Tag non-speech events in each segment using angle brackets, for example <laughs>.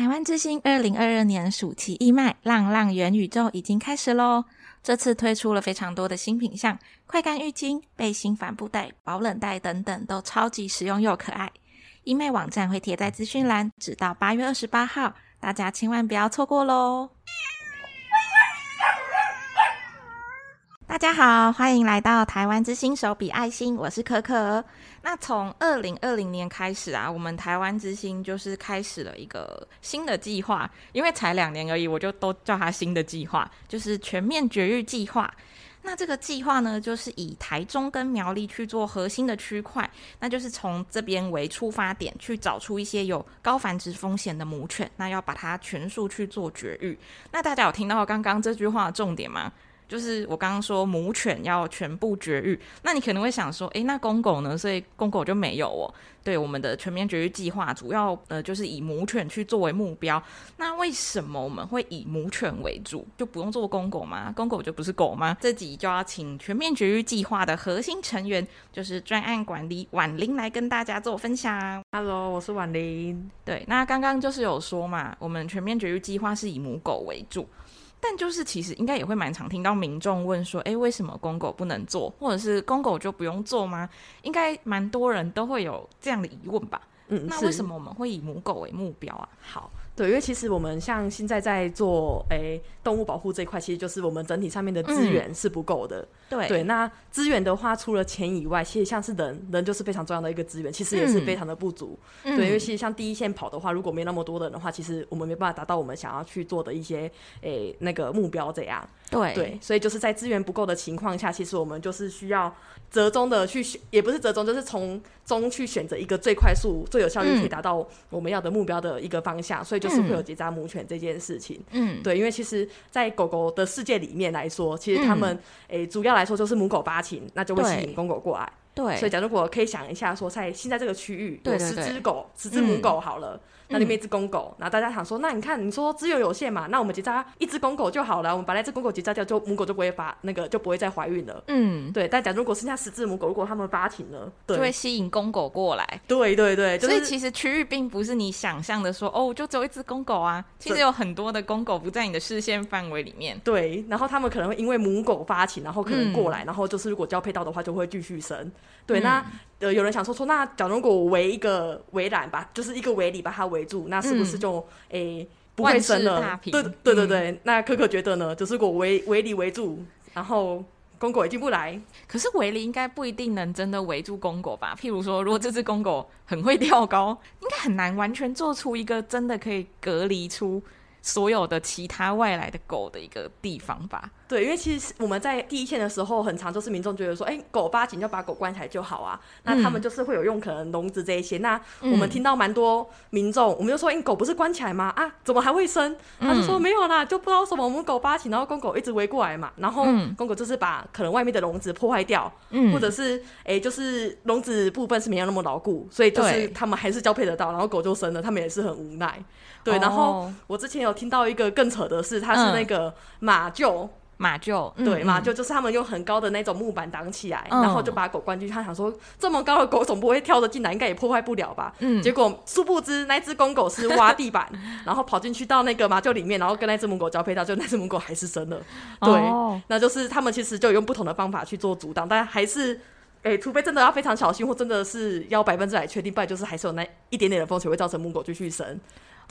台湾之星二零二二年暑期义卖浪浪元宇宙已经开始喽！这次推出了非常多的新品项，快干浴巾、背心、帆布袋、保冷袋等等，都超级实用又可爱。义卖网站会贴在资讯栏，直到八月二十八号，大家千万不要错过喽！大家好，欢迎来到台湾之星手笔爱心，我是可可。那从二零二零年开始啊，我们台湾之星就是开始了一个新的计划，因为才两年而已，我就都叫它新的计划，就是全面绝育计划。那这个计划呢，就是以台中跟苗栗去做核心的区块，那就是从这边为出发点，去找出一些有高繁殖风险的母犬，那要把它全数去做绝育。那大家有听到刚刚这句话的重点吗？就是我刚刚说母犬要全部绝育，那你可能会想说，诶，那公狗呢？所以公狗就没有哦。对，我们的全面绝育计划主要呃就是以母犬去作为目标。那为什么我们会以母犬为主，就不用做公狗吗？公狗就不是狗吗？这集就要请全面绝育计划的核心成员，就是专案管理婉玲来跟大家做分享。Hello，我是婉玲。对，那刚刚就是有说嘛，我们全面绝育计划是以母狗为主。但就是其实应该也会蛮常听到民众问说，诶，为什么公狗不能做，或者是公狗就不用做吗？应该蛮多人都会有这样的疑问吧？嗯，那为什么我们会以母狗为目标啊？好。对，因为其实我们像现在在做诶动物保护这一块，其实就是我们整体上面的资源是不够的。嗯、对对，那资源的话，除了钱以外，其实像是人，人就是非常重要的一个资源，其实也是非常的不足。嗯、对，因为其实像第一线跑的话，如果没那么多的人的话，其实我们没办法达到我们想要去做的一些诶那个目标这样。对对，所以就是在资源不够的情况下，其实我们就是需要折中的去选，也不是折中，就是从中去选择一个最快速、最有效率可以达到我们要的目标的一个方向。嗯、所以就是会有结扎母犬这件事情。嗯，对，因为其实，在狗狗的世界里面来说，其实他们诶、嗯欸、主要来说就是母狗发情，那就会吸引公狗过来。对，所以假如果可以想一下，说在现在这个区域有十只狗、十只母狗好了。嗯那里面一只公狗，然后大家想说，那你看，你说资源有限嘛，那我们结扎一只公狗就好了，我们把那只公狗结扎掉，就母狗就不会发那个就不会再怀孕了。嗯，对。但假如如果剩下十只母狗，如果它们发情了，对，就会吸引公狗过来。对对对，就是、所以其实区域并不是你想象的说，哦，就只有一只公狗啊，其实有很多的公狗不在你的视线范围里面。对，然后他们可能会因为母狗发情，然后可能过来，嗯、然后就是如果交配到的话，就会继续生。对，嗯、那。呃，有人想说说，那假如我围一个围栏吧，就是一个围篱把它围住，那是不是就诶、嗯欸、不会生了？对对对对，嗯、那可可觉得呢？就是如果围围篱围住，然后公狗也进不来，可是围篱应该不一定能真的围住公狗吧？譬如说，如果这只公狗很会跳高，应该很难完全做出一个真的可以隔离出所有的其他外来的狗的一个地方吧？对，因为其实我们在第一线的时候，很常就是民众觉得说，哎，狗八紧就把狗关起来就好啊。那他们就是会有用可能笼子这一些。嗯、那我们听到蛮多民众，我们就说，哎，狗不是关起来吗？啊，怎么还会生？他就说没有啦，就不知道什么我们狗八紧，然后公狗一直围过来嘛。然后公狗就是把可能外面的笼子破坏掉，嗯、或者是哎，就是笼子部分是没有那么牢固，所以就是他们还是交配得到，然后狗就生了，他们也是很无奈。对，然后我之前有听到一个更扯的是，他是那个马厩。马厩，对，马厩就是他们用很高的那种木板挡起来，嗯、然后就把狗关进去。他想说，这么高的狗总不会跳得进来，应该也破坏不了吧？嗯，结果殊不知那只公狗是挖地板，<laughs> 然后跑进去到那个马厩里面，然后跟那只母狗交配到，就那只母狗还是生了。对，哦、那就是他们其实就用不同的方法去做阻挡，但还是，哎、欸，除非真的要非常小心，或真的是要百分之百确定，不然就是还是有那一点点的风险会造成母狗继续生。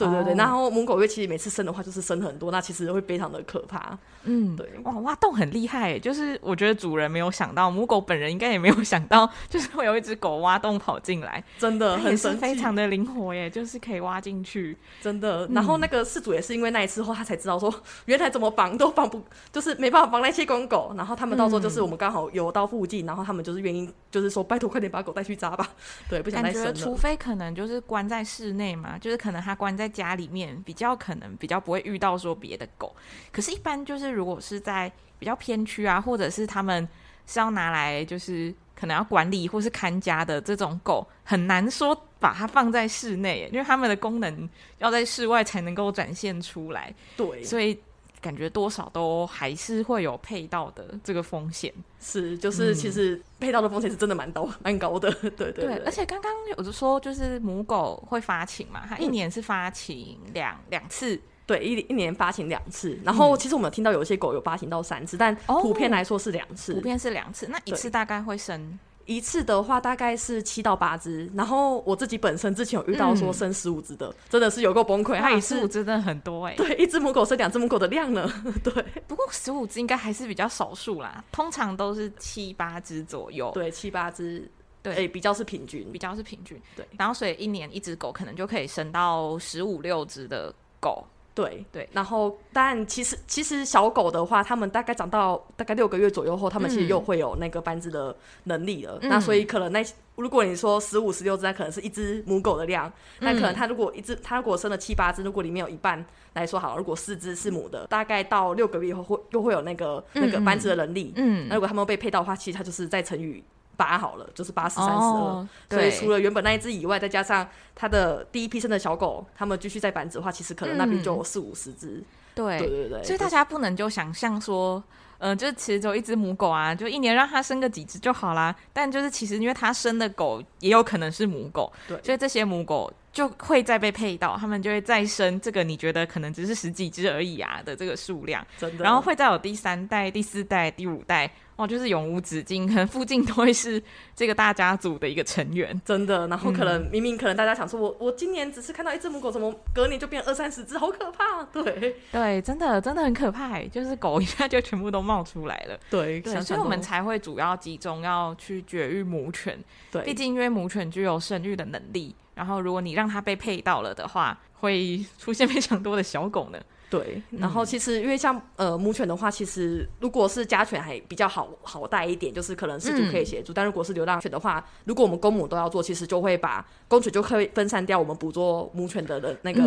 对对对，然后母狗因为其实每次生的话就是生很多，那其实会非常的可怕。嗯，对，哇，挖洞很厉害，就是我觉得主人没有想到，母狗本人应该也没有想到，就是会有一只狗挖洞跑进来，真的很神奇，非常的灵活耶，就是可以挖进去，真的。然后那个事主也是因为那一次后，他才知道说，原来怎么绑都绑不，就是没办法绑那些公狗。然后他们到时候就是我们刚好游到附近，然后他们就是愿意，就是说拜托快点把狗带去扎吧。对，不想再生了。感觉除非可能就是关在室内嘛，就是可能他关在家里面。比较可能比较不会遇到说别的狗，可是，一般就是如果是在比较偏区啊，或者是他们是要拿来就是可能要管理或是看家的这种狗，很难说把它放在室内，因为他们的功能要在室外才能够展现出来。对，所以感觉多少都还是会有配到的这个风险。是，就是其实配到的风险是真的蛮高，蛮高的。对对对，对，而且刚刚有就说，就是母狗会发情嘛，它一年是发情两两、嗯、次。对，一一年发情两次，然后其实我们有听到有一些狗有发情到三次，但普遍来说是两次。普遍是两次，那一次大概会生一次的话大概是七到八只。然后我自己本身之前有遇到说生十五只的，真的是有够崩溃。它一次十五只真的很多哎，对，一只母狗生两只母狗的量呢。<laughs> 对，不过十五只应该还是比较少数啦，通常都是七八只左右。对，七八只，对，比较是平均，比较是平均。对，然后所以一年一只狗可能就可以生到十五六只的狗。对对，然后但其实其实小狗的话，它们大概长到大概六个月左右后，它们其实又会有那个繁殖的能力了。嗯、那所以可能那如果你说十五十六只，那可能是一只母狗的量，那、嗯、可能它如果一只它如果生了七八只，如果里面有一半来说好，如果四只是母的，大概到六个月以后会又会有那个那个繁殖的能力。嗯，那如果它们被配到的话，其实它就是再乘以。八好了，就是八十三十二，所以除了原本那一只以外，再加上它的第一批生的小狗，它们继续在繁殖的话，其实可能那边就有四五十只。对对对对，所以大家不能就想象说，嗯、呃，就是其实只有一只母狗啊，就一年让它生个几只就好啦。但就是其实因为它生的狗也有可能是母狗，对，所以这些母狗就会再被配到，他们就会再生这个你觉得可能只是十几只而已啊的这个数量，真的，然后会再有第三代、第四代、第五代。哦，就是永无止境，可能附近都会是这个大家族的一个成员，真的。然后可能、嗯、明明可能大家想说我，我我今年只是看到一只母狗，怎么隔年就变二三十只，好可怕。对对，真的真的很可怕，就是狗一下就全部都冒出来了。对，对，所以我们才会主要集中要去绝育母犬。对，毕竟因为母犬具有生育的能力，然后如果你让它被配到了的话，会出现非常多的小狗呢。对，然后其实因为像呃母犬的话，其实如果是家犬还比较好好带一点，就是可能饲主可以协助。嗯、但如果是流浪犬的话，如果我们公母都要做，其实就会把公犬就可以分散掉我们捕捉母犬的的那个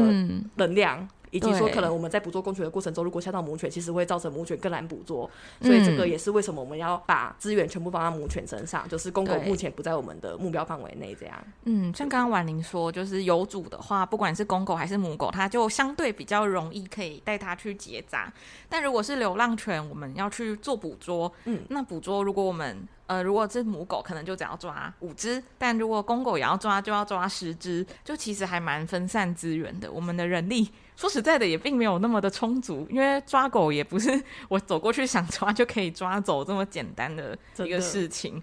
能量。嗯以及说，可能我们在捕捉公犬的过程中，如果吓到母犬，其实会造成母犬更难捕捉，所以这个也是为什么我们要把资源全部放到母犬身上，就是公狗目前不在我们的目标范围内。这样，嗯，像刚刚婉玲说，就是有主的话，不管是公狗还是母狗，它就相对比较容易可以带它去结扎。但如果是流浪犬，我们要去做捕捉，嗯，那捕捉如果我们呃，如果是母狗，可能就只要抓五只；但如果公狗也要抓，就要抓十只，就其实还蛮分散资源的。我们的人力说实在的，也并没有那么的充足，因为抓狗也不是我走过去想抓就可以抓走这么简单的一个事情。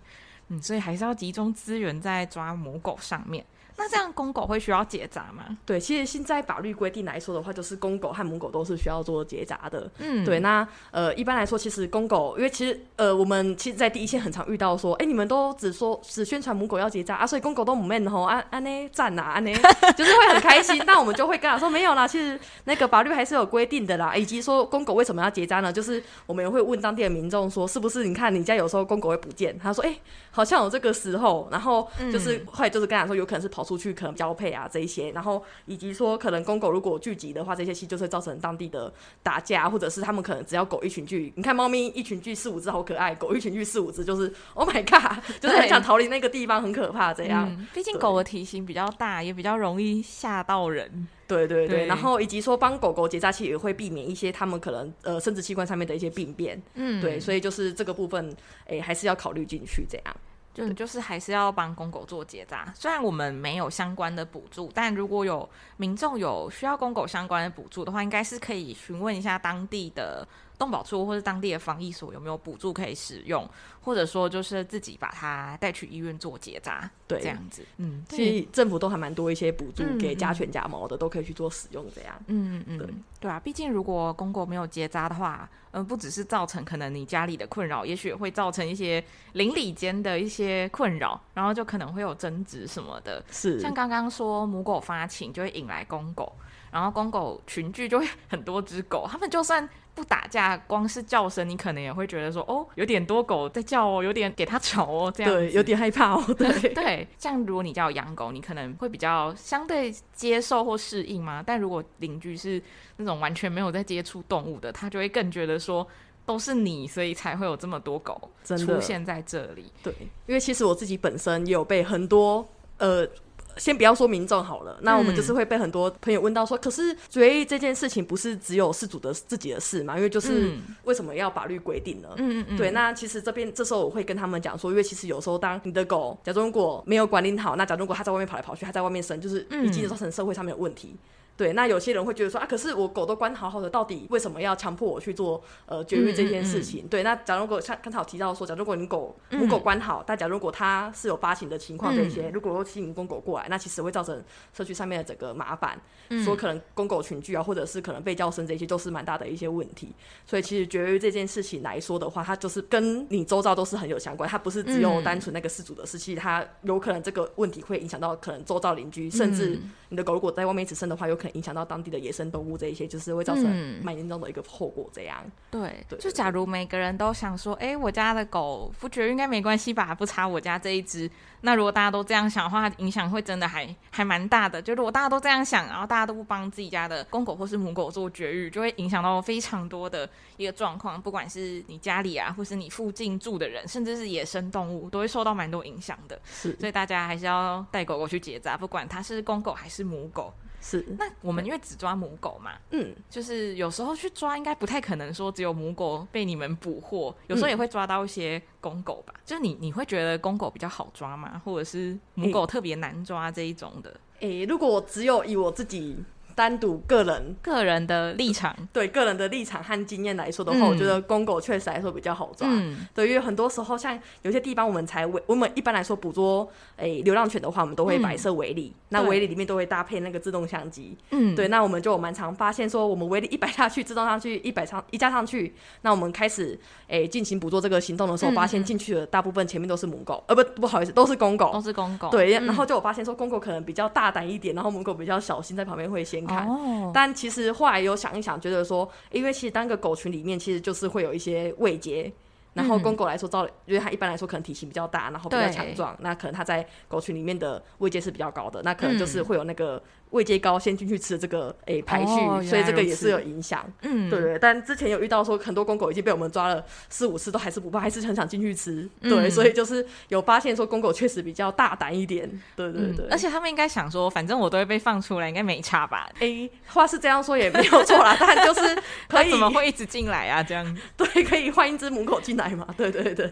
嗯，所以还是要集中资源在抓母狗上面。那这样公狗会需要结扎吗？对，其实现在法律规定来说的话，就是公狗和母狗都是需要做结扎的。嗯，对。那呃，一般来说，其实公狗，因为其实呃，我们其实，在第一线很常遇到说，哎、欸，你们都只说只宣传母狗要结扎啊，所以公狗都不 man 吼，安安呢赞呐，安呢 <laughs> 就是会很开心。那我们就会跟他说，没有啦，其实那个法律还是有规定的啦，以及说公狗为什么要结扎呢？就是我们也会问当地的民众说，是不是？你看你家有时候公狗会不见，他说，哎、欸，好像有这个时候，然后就是会就是跟他说，有可能是跑出去可能交配啊这一些，然后以及说可能公狗如果聚集的话，这些其实就是造成当地的打架，或者是他们可能只要狗一群聚，你看猫咪一群聚四五只好可爱，狗一群聚四五只就是 Oh <laughs> my God，就是很想逃离那个地方，很可怕这样。嗯，毕竟狗的体型比较大，也比较容易吓到人。对对对，对然后以及说帮狗狗结扎，器也会避免一些他们可能呃生殖器官上面的一些病变。嗯，对，所以就是这个部分，哎，还是要考虑进去这样。就就是还是要帮公狗做结扎，虽然我们没有相关的补助，但如果有民众有需要公狗相关的补助的话，应该是可以询问一下当地的动保处或是当地的防疫所有没有补助可以使用，或者说就是自己把它带去医院做结扎，对，这样子。嗯，其实政府都还蛮多一些补助给家犬家猫的，嗯，都可以去做使用这样。嗯嗯，对对啊，毕竟如果公狗没有结扎的话，嗯，不只是造成可能你家里的困扰，也许也会造成一些邻里间的一些困扰，然后就可能会有争执什么的。是，像刚刚说母狗发情就会引来公狗。然后公狗群聚就会 <laughs> 很多只狗，他们就算不打架，光是叫声，你可能也会觉得说，哦，有点多狗在叫哦，有点给它吵哦，这样对，有点害怕哦。<laughs> 对对，像如果你家有养狗，你可能会比较相对接受或适应嘛。但如果邻居是那种完全没有在接触动物的，他就会更觉得说，都是你，所以才会有这么多狗出现在这里。对，因为其实我自己本身也有被很多呃。先不要说民众好了，那我们就是会被很多朋友问到说，嗯、可是绝育这件事情不是只有事主的自己的事嘛？因为就是为什么要法律规定呢？嗯嗯嗯。对，那其实这边这时候我会跟他们讲说，因为其实有时候当你的狗，假如如果没有管理好，那假如如果它在外面跑来跑去，它在外面生，就是已经造成社会上面的问题。对，那有些人会觉得说啊，可是我狗都关好好的，到底为什么要强迫我去做呃绝育这件事情？嗯。嗯嗯对，那假如如果像刚才有提到说，假如如果你狗母狗关好，但假如如果它是有发情的情况，这些、嗯、如果说吸引公狗过来，那其实会造成社区上面的整个麻烦，嗯、说可能公狗群聚啊，或者是可能被叫声这些都是蛮大的一些问题。所以其实绝育这件事情来说的话，它就是跟你周遭都是很有相关，它不是只有单纯那个事主的事情，它有可能这个问题会影响到可能周遭邻居，甚至你的狗如果在外面一直生的话，有可能影响到当地的野生动物这一些，就是会造成蛮严重的一个后果。这样，嗯、对，对就假如每个人都想说，哎、欸，我家的狗不绝育应该没关系吧？不差我家这一只。那如果大家都这样想的话，影响会真的还还蛮大的。就如果大家都这样想，然后大家都不帮自己家的公狗或是母狗做绝育，就会影响到非常多的一个状况。不管是你家里啊，或是你附近住的人，甚至是野生动物，都会受到蛮多影响的。是，所以大家还是要带狗狗去结扎，不管它是公狗还是母狗。是，那我们因为只抓母狗嘛，嗯，就是有时候去抓，应该不太可能说只有母狗被你们捕获，有时候也会抓到一些公狗吧。嗯、就是你你会觉得公狗比较好抓吗？或者是母狗特别难抓这一种的？诶、欸，如果只有以我自己。单独个人个人的立场，<laughs> 对个人的立场和经验来说的话，嗯、我觉得公狗确实来说比较好抓。嗯，对于很多时候，像有些地方我们才围，我们一般来说捕捉诶、欸、流浪犬的话，我们都会摆设围篱，嗯、那围篱里面都会搭配那个自动相机。嗯，对，那我们就蛮常发现说，我们围篱一摆下去，自动上去一摆上一加上去，那我们开始诶进、欸、行捕捉这个行动的时候，发现进去的大部分前面都是母狗，呃不不好意思，都是公狗，都是公狗。对，然后就我发现说，公狗可能比较大胆一点，然后母狗比较小心，在旁边会先看。哦，但其实后来有想一想，觉得说，因为其实单个狗群里面其实就是会有一些位阶，然后公狗来说，照，因为它一般来说可能体型比较大，然后比较强壮，那可能它在狗群里面的位阶是比较高的，那可能就是会有那个。位阶高，先进去吃这个诶、欸、排序，哦、所以这个也是有影响。嗯，对对。但之前有遇到说，很多公狗已经被我们抓了四五次，都还是不怕，还是很想进去吃。嗯、对，所以就是有发现说，公狗确实比较大胆一点。对对对。而且他们应该想说，反正我都会被放出来，应该没差吧？诶、欸，话是这样说也没有错啦，<laughs> 但就是可以怎么会一直进来啊？这样 <laughs> 对，可以换一只母狗进来嘛？对 <laughs> 对对，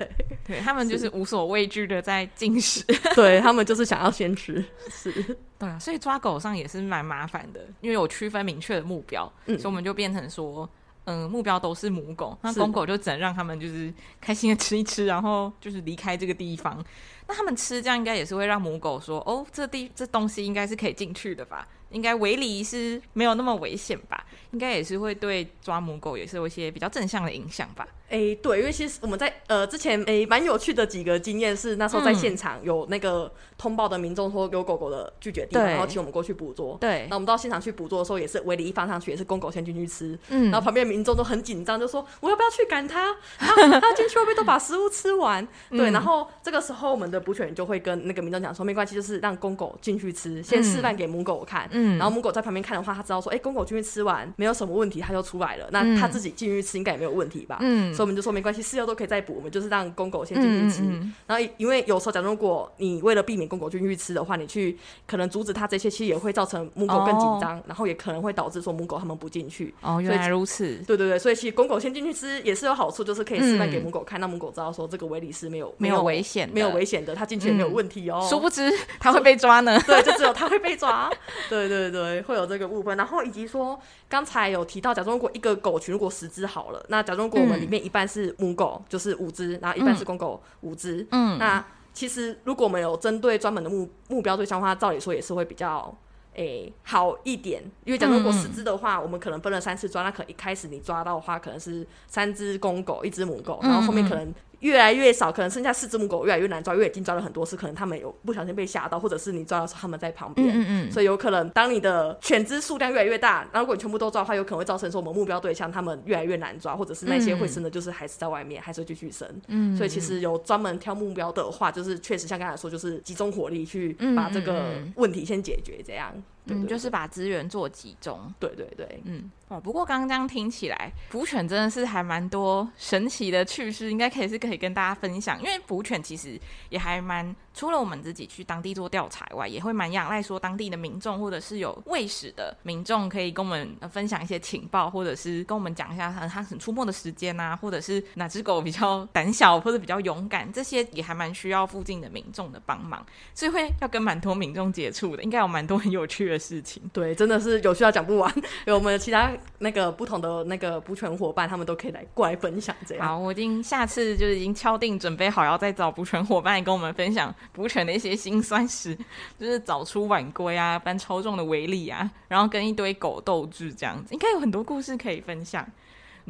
对他们就是无所畏惧的在进食，对他们就是想要先吃，是。对啊，所以抓狗上也是蛮麻烦的，因为有区分明确的目标，嗯、所以我们就变成说，嗯、呃，目标都是母狗，那公狗就只能让他们就是开心的吃一吃，然后就是离开这个地方。那他们吃这样应该也是会让母狗说，哦，这地这东西应该是可以进去的吧？应该围篱是没有那么危险吧？应该也是会对抓母狗也是有一些比较正向的影响吧？哎、欸，对，因为其实我们在呃之前哎蛮、欸、有趣的几个经验是，那时候在现场有那个通报的民众说有狗狗的拒绝地方，对然后请我们过去捕捉。对，那我们到现场去捕捉的时候，也是围篱一放上去，也是公狗先进去吃。嗯，然后旁边民众都很紧张，就说我要不要去赶它？<laughs> 他他进去会不会都把食物吃完？对，然后这个时候我们的捕犬员就会跟那个民众讲说，没关系，就是让公狗进去吃，先示范给母狗看。嗯，然后母狗在旁边看的话，它知道说，哎、欸，公狗进去吃完没有什么问题，他就出来了。那他自己进去吃应该也没有问题吧？嗯，所以我们就说没关系。饲料都可以再补，我们就是让公狗先进去吃。嗯嗯嗯，然后，因为有时候，假如如果你为了避免公狗进去吃的话，你去可能阻止它这些，其实也会造成母狗更紧张，哦、然后也可能会导致说母狗它们不进去。哦，原来如此。对对对，所以其实公狗先进去吃也是有好处，就是可以示范给母狗看，让、嗯、母狗知道说这个围里是没有没有危险、没有危险的，它进去也没有问题哦。殊不知它会被抓呢。<laughs> 对，就只有它会被抓。<laughs> 对对对，会有这个部分。然后以及说刚才有提到，假如如果一个狗群如果十只好了，那假如如果我们里面一半是母狗，就是五只。然后一半是公狗五只，嗯，那其实如果我们有针对专门的目目标对象的话，照理说也是会比较诶、欸、好一点，因为假如如果十只的话，嗯、我们可能分了三次抓，那可能一开始你抓到的话，可能是三只公狗，一只母狗，然后后面可能。越来越少，可能剩下四只母狗越来越难抓，因为已经抓了很多次，可能他们有不小心被吓到，或者是你抓的时候他们在旁边，嗯嗯，所以有可能当你的犬只数量越来越大，然后如果你全部都抓的话，有可能会造成说我们目标对象他们越来越难抓，或者是那些会生的，就是还是在外面，还是会继续生，嗯，所以其实有专门挑目标的话，就是确实像刚才说，就是集中火力去把这个问题先解决，这样，嗯，就是把资源做集中，对对对，嗯。哦，不过刚刚这样听起来，捕犬真的是还蛮多神奇的趣事，应该可以是可以跟大家分享。因为捕犬其实也还蛮，除了我们自己去当地做调查外，也会蛮仰赖说当地的民众或者是有喂食的民众，可以跟我们分享一些情报，或者是跟我们讲一下它它很出没的时间啊，或者是哪只狗比较胆小或者比较勇敢，这些也还蛮需要附近的民众的帮忙，所以会要跟蛮多民众接触的，<laughs> 应该有蛮多很有趣的事情。对，真的是有需要讲不完，有我们的其他。那个不同的那个捕犬伙伴，他们都可以来过来分享这样。好，我已经下次就是已经敲定准备好，要再找捕犬伙伴来跟我们分享捕犬的一些辛酸史，就是早出晚归啊，搬超重的威力啊，然后跟一堆狗斗智这样子，应该有很多故事可以分享。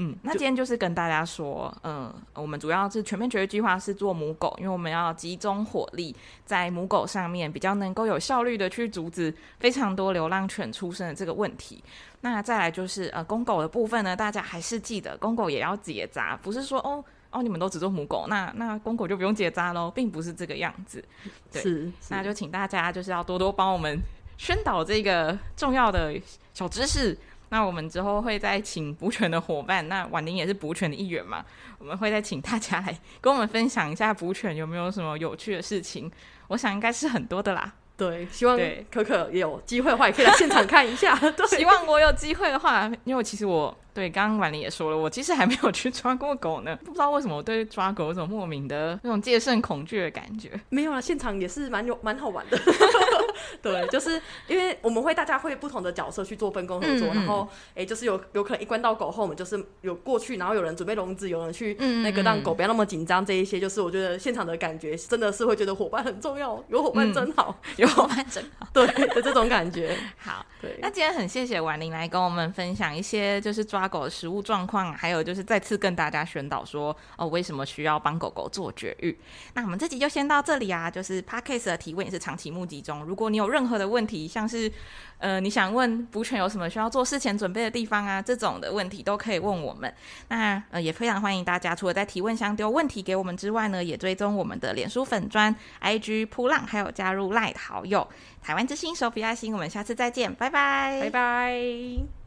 嗯，那今天就是跟大家说，嗯，我们主要是全面绝育计划是做母狗，因为我们要集中火力在母狗上面，比较能够有效率的去阻止非常多流浪犬出生的这个问题。那再来就是呃公狗的部分呢，大家还是记得公狗也要结扎，不是说哦哦你们都只做母狗，那那公狗就不用结扎喽，并不是这个样子。对，那就请大家就是要多多帮我们宣导这个重要的小知识。那我们之后会再请补犬的伙伴，那婉玲也是补犬的一员嘛，我们会再请大家来跟我们分享一下补犬有没有什么有趣的事情，我想应该是很多的啦。对，希望可可也有机会的话，也可以来现场看一下。<laughs> 对，希望我有机会的话，因为其实我。对，刚刚婉玲也说了，我其实还没有去抓过狗呢，<laughs> 不知道为什么我对抓狗有种莫名的那种戒慎恐惧的感觉。没有啊，现场也是蛮有蛮好玩的。<laughs> <laughs> 对，就是因为我们会大家会不同的角色去做分工合作，嗯、然后哎，就是有有可能一关到狗后，我们就是有过去，然后有人准备笼子，有人去那个让狗不要那么紧张，这一些就是我觉得现场的感觉真的是会觉得伙伴很重要，有伙伴真好，<laughs> 嗯、有伙伴真好，对的这种感觉。<laughs> 好，对，那今天很谢谢婉玲来跟我们分享一些就是抓。狗的食物状况，还有就是再次跟大家宣导说，哦，为什么需要帮狗狗做绝育？那我们这集就先到这里啊。就是 Podcast 的提问也是长期募集中，如果你有任何的问题，像是呃你想问补犬有什么需要做事前准备的地方啊，这种的问题都可以问我们。那呃也非常欢迎大家，除了在提问箱丢问题给我们之外呢，也追踪我们的脸书粉砖、IG 扑浪，还有加入 LINE 好友。台湾之星手比爱心，我们下次再见，拜拜，拜拜。